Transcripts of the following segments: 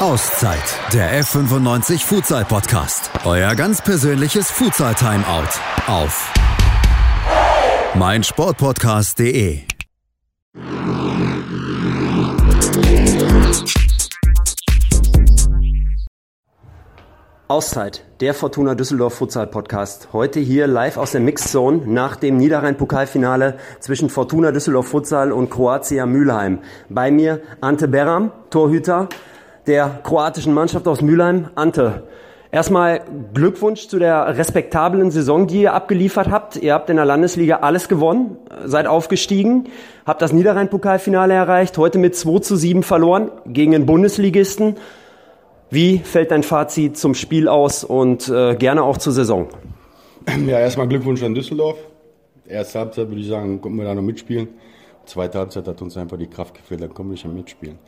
Auszeit, der F95 Futsal Podcast. Euer ganz persönliches Futsal Timeout auf meinsportpodcast.de. Auszeit, der Fortuna Düsseldorf Futsal Podcast. Heute hier live aus der Mixzone nach dem Niederrhein-Pokalfinale zwischen Fortuna Düsseldorf Futsal und Kroatia Mülheim. Bei mir Ante Beram, Torhüter der kroatischen Mannschaft aus Mülheim. Ante, erstmal Glückwunsch zu der respektablen Saison, die ihr abgeliefert habt. Ihr habt in der Landesliga alles gewonnen, seid aufgestiegen, habt das Niederrhein-Pokalfinale erreicht, heute mit 2 zu 7 verloren gegen den Bundesligisten. Wie fällt dein Fazit zum Spiel aus und äh, gerne auch zur Saison? Ja, erstmal Glückwunsch an Düsseldorf. Erste Halbzeit würde ich sagen, konnten wir da noch mitspielen. Zweite Halbzeit hat uns einfach die Kraft gefehlt, dann konnten wir nicht mehr mitspielen.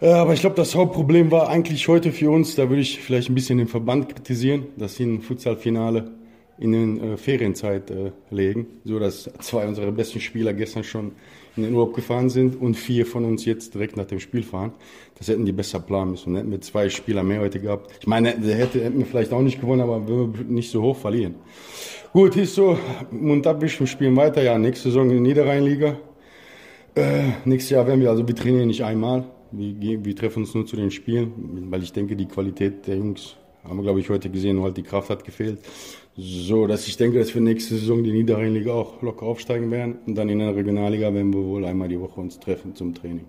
Äh, aber ich glaube, das Hauptproblem war eigentlich heute für uns, da würde ich vielleicht ein bisschen den Verband kritisieren, dass sie ein Futsalfinale in den äh, Ferienzeit äh, legen, so dass zwei unserer besten Spieler gestern schon in den Urlaub gefahren sind und vier von uns jetzt direkt nach dem Spiel fahren. Das hätten die besser planen müssen. Hätten wir zwei Spieler mehr heute gehabt. Ich meine, der hätte, hätten wir vielleicht auch nicht gewonnen, aber wir nicht so hoch verlieren. Gut, ist so, Mund abwischen, spielen weiter. Ja, nächste Saison in der Niederrheinliga. Äh, nächstes Jahr werden wir, also wir trainieren nicht einmal. Wir, wir treffen uns nur zu den Spielen, weil ich denke, die Qualität der Jungs haben wir, glaube ich, heute gesehen, halt die Kraft hat gefehlt. So, dass ich denke, dass wir nächste Saison die Niederrheinliga auch locker aufsteigen werden. Und dann in der Regionalliga werden wir wohl einmal die Woche uns treffen zum Training.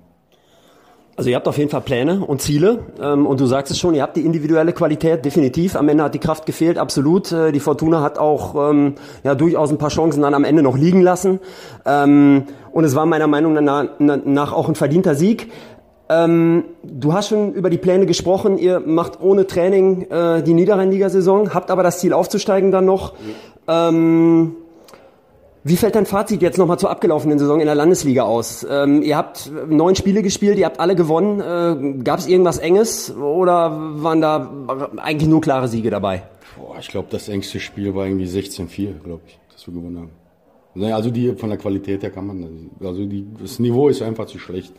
Also ihr habt auf jeden Fall Pläne und Ziele ähm, und du sagst es schon, ihr habt die individuelle Qualität definitiv. Am Ende hat die Kraft gefehlt, absolut. Äh, die Fortuna hat auch ähm, ja durchaus ein paar Chancen dann am Ende noch liegen lassen ähm, und es war meiner Meinung nach, nach auch ein verdienter Sieg. Ähm, du hast schon über die Pläne gesprochen. Ihr macht ohne Training äh, die Niederrhein-Liga-Saison, habt aber das Ziel aufzusteigen dann noch. Ähm, wie fällt dein Fazit jetzt nochmal zur abgelaufenen Saison in der Landesliga aus? Ähm, ihr habt neun Spiele gespielt, ihr habt alle gewonnen. Äh, Gab es irgendwas Enges oder waren da eigentlich nur klare Siege dabei? Boah, ich glaube, das engste Spiel war irgendwie 16-4, glaube ich, dass wir gewonnen haben. Naja, also die von der Qualität her kann man, also die, das Niveau ist einfach zu schlecht.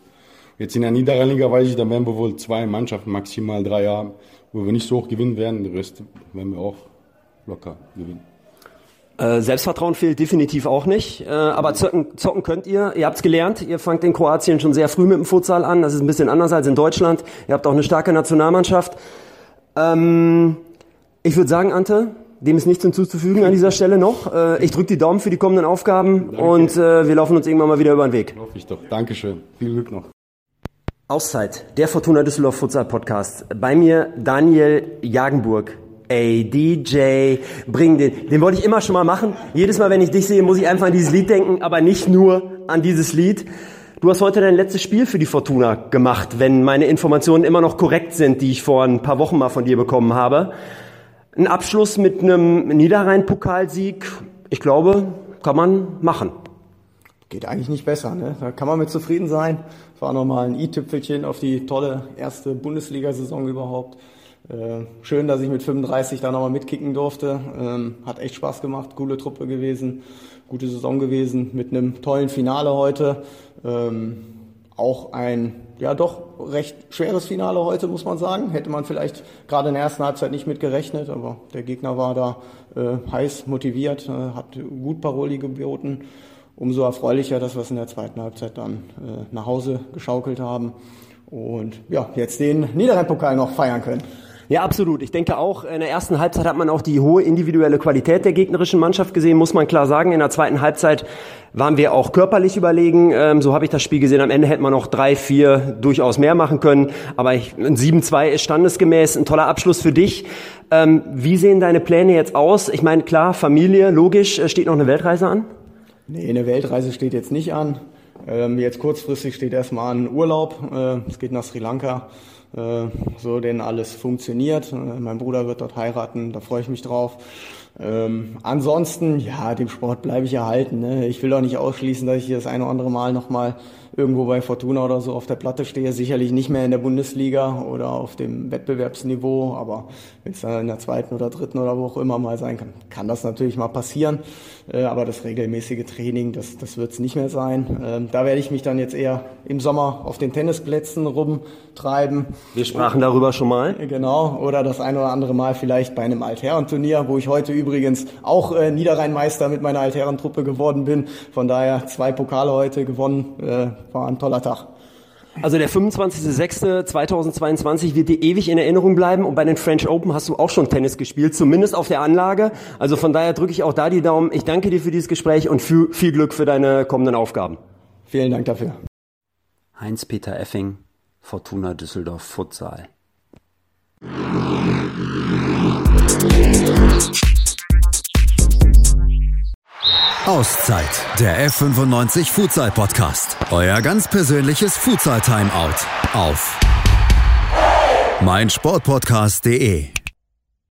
Jetzt in der Niederrheiniger weiß ich, da werden wir wohl zwei Mannschaften, maximal drei haben, wo wir nicht so hoch gewinnen werden. Den Rest werden wir auch locker gewinnen. Äh, Selbstvertrauen fehlt definitiv auch nicht, äh, aber zocken, zocken könnt ihr. Ihr habt's gelernt, ihr fangt in Kroatien schon sehr früh mit dem Futsal an. Das ist ein bisschen anders als in Deutschland. Ihr habt auch eine starke Nationalmannschaft. Ähm, ich würde sagen, Ante, dem ist nichts hinzuzufügen an dieser Stelle noch. Äh, ich drücke die Daumen für die kommenden Aufgaben Danke. und äh, wir laufen uns irgendwann mal wieder über den Weg. Hoffe ich doch. Dankeschön. Viel Glück noch. Auszeit, der Fortuna Düsseldorf Futsal Podcast. Bei mir Daniel Jagenburg. Ey, DJ, bring den. Den wollte ich immer schon mal machen. Jedes Mal, wenn ich dich sehe, muss ich einfach an dieses Lied denken, aber nicht nur an dieses Lied. Du hast heute dein letztes Spiel für die Fortuna gemacht, wenn meine Informationen immer noch korrekt sind, die ich vor ein paar Wochen mal von dir bekommen habe. Ein Abschluss mit einem Niederrhein-Pokalsieg, ich glaube, kann man machen. Geht eigentlich nicht besser, ne? Da kann man mit zufrieden sein. War nochmal ein i-Tüpfelchen auf die tolle erste Bundesliga-Saison überhaupt. Äh, schön, dass ich mit 35 da nochmal mitkicken durfte. Ähm, hat echt Spaß gemacht, coole Truppe gewesen, gute Saison gewesen, mit einem tollen Finale heute. Ähm, auch ein, ja doch, recht schweres Finale heute, muss man sagen. Hätte man vielleicht gerade in der ersten Halbzeit nicht mit gerechnet, aber der Gegner war da äh, heiß motiviert, äh, hat gut Paroli geboten. Umso erfreulicher, dass wir es in der zweiten Halbzeit dann äh, nach Hause geschaukelt haben und ja, jetzt den Niederrhein-Pokal noch feiern können. Ja, absolut. Ich denke auch, in der ersten Halbzeit hat man auch die hohe individuelle Qualität der gegnerischen Mannschaft gesehen, muss man klar sagen. In der zweiten Halbzeit waren wir auch körperlich überlegen. Ähm, so habe ich das Spiel gesehen. Am Ende hätte man noch drei, vier durchaus mehr machen können. Aber ein 7-2 ist standesgemäß. Ein toller Abschluss für dich. Ähm, wie sehen deine Pläne jetzt aus? Ich meine, klar, Familie, logisch. Äh, steht noch eine Weltreise an? Nee, eine Weltreise steht jetzt nicht an. Ähm, jetzt kurzfristig steht erstmal an Urlaub. Äh, es geht nach Sri Lanka. Äh, so denn alles funktioniert. Äh, mein Bruder wird dort heiraten, da freue ich mich drauf. Ähm, ansonsten, ja, dem Sport bleibe ich erhalten. Ne? Ich will auch nicht ausschließen, dass ich das eine oder andere Mal nochmal irgendwo bei Fortuna oder so auf der Platte stehe. Sicherlich nicht mehr in der Bundesliga oder auf dem Wettbewerbsniveau, aber wenn es dann in der zweiten oder dritten oder wo auch immer mal sein kann, kann das natürlich mal passieren. Äh, aber das regelmäßige Training, das, das wird es nicht mehr sein. Ähm, da werde ich mich dann jetzt eher im Sommer auf den Tennisplätzen rumtreiben. Wir sprachen darüber schon mal. Genau, oder das ein oder andere Mal vielleicht bei einem Altherrenturnier, wo ich heute übrigens auch äh, Niederrheinmeister mit meiner Altherrentruppe geworden bin. Von daher zwei Pokale heute gewonnen. Äh, war ein toller Tag. Also der 25.06.2022 wird dir ewig in Erinnerung bleiben und bei den French Open hast du auch schon Tennis gespielt, zumindest auf der Anlage. Also von daher drücke ich auch da die Daumen. Ich danke dir für dieses Gespräch und viel Glück für deine kommenden Aufgaben. Vielen Dank dafür. Heinz-Peter Effing, Fortuna Düsseldorf Futsal. Auszeit, der F95 Futsal Podcast. Euer ganz persönliches Futsal Timeout auf meinsportpodcast.de.